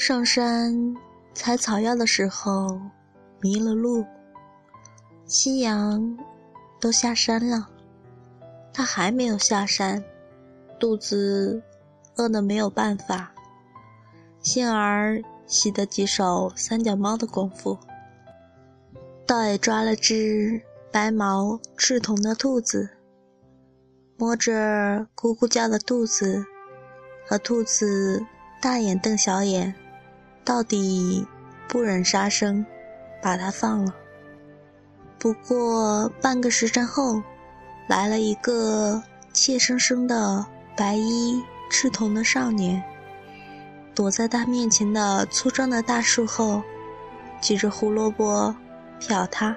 上山采草药的时候迷了路，夕阳都下山了，他还没有下山，肚子饿得没有办法。幸而习得几手三脚猫的功夫，倒也抓了只白毛赤瞳的兔子，摸着咕咕叫的肚子和兔子大眼瞪小眼。到底不忍杀生，把他放了。不过半个时辰后，来了一个怯生生的白衣赤瞳的少年，躲在他面前的粗壮的大树后，举着胡萝卜瞟他。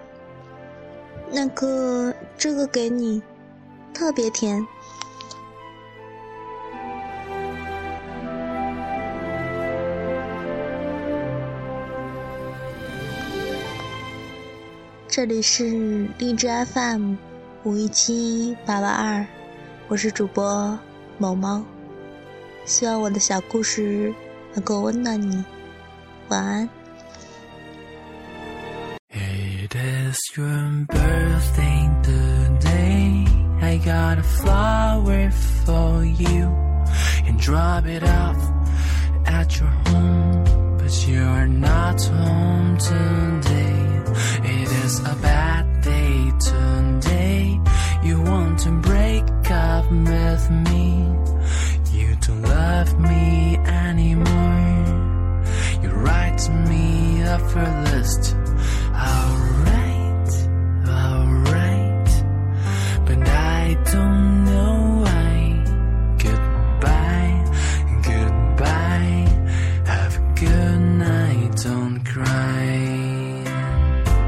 那个，这个给你，特别甜。这里是荔枝 FM 五一七八八二，我是主播某猫，希望我的小故事能够温暖你，晚安。It's with me. You don't love me anymore. You write me a list. Alright, alright. But I don't know why. Goodbye, goodbye. Have a good night, don't cry.